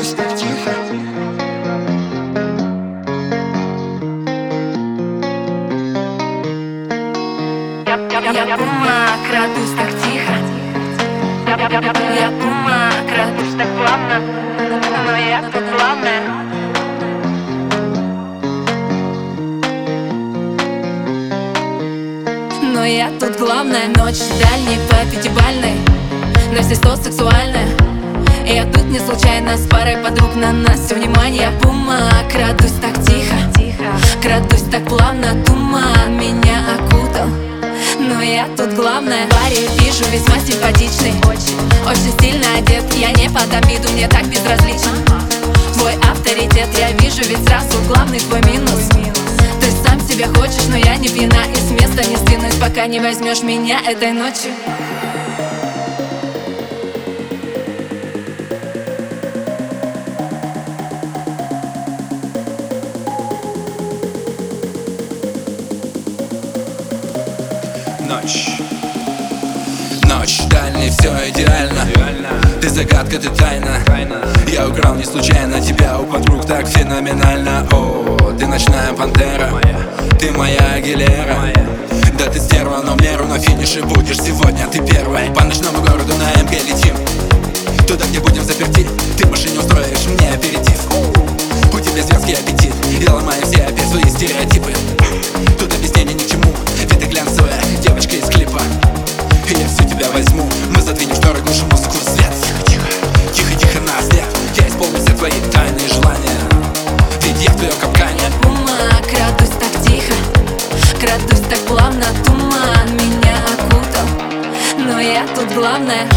Я думаю, крадусь так тихо. Я думаю, крадусь так плавно. Но я тут главная Но я тут главная Ночь дальней по пятибальной. Но здесь то сексуальная не случайно С парой подруг на нас все внимание. Пума, крадусь так тихо Крадусь так плавно, туман меня окутал Но я тут главная. Парень вижу весьма симпатичный Очень, очень стильно одет. Я не под обиду, мне так безразлично. Твой авторитет я вижу ведь сразу главный твой минус. Ты сам себя хочешь, но я не пьяна И с места не сдвинусь, пока не возьмешь меня этой ночью Ночь. Ночь, дальний, все идеально. Ты загадка, ты тайна. Я украл не случайно тебя. У подруг так феноменально. О, ты ночная пантера. Ты моя. Агилера. Да ты стерва, но в меру на финише будешь. Сегодня Ты первая Но я тут главная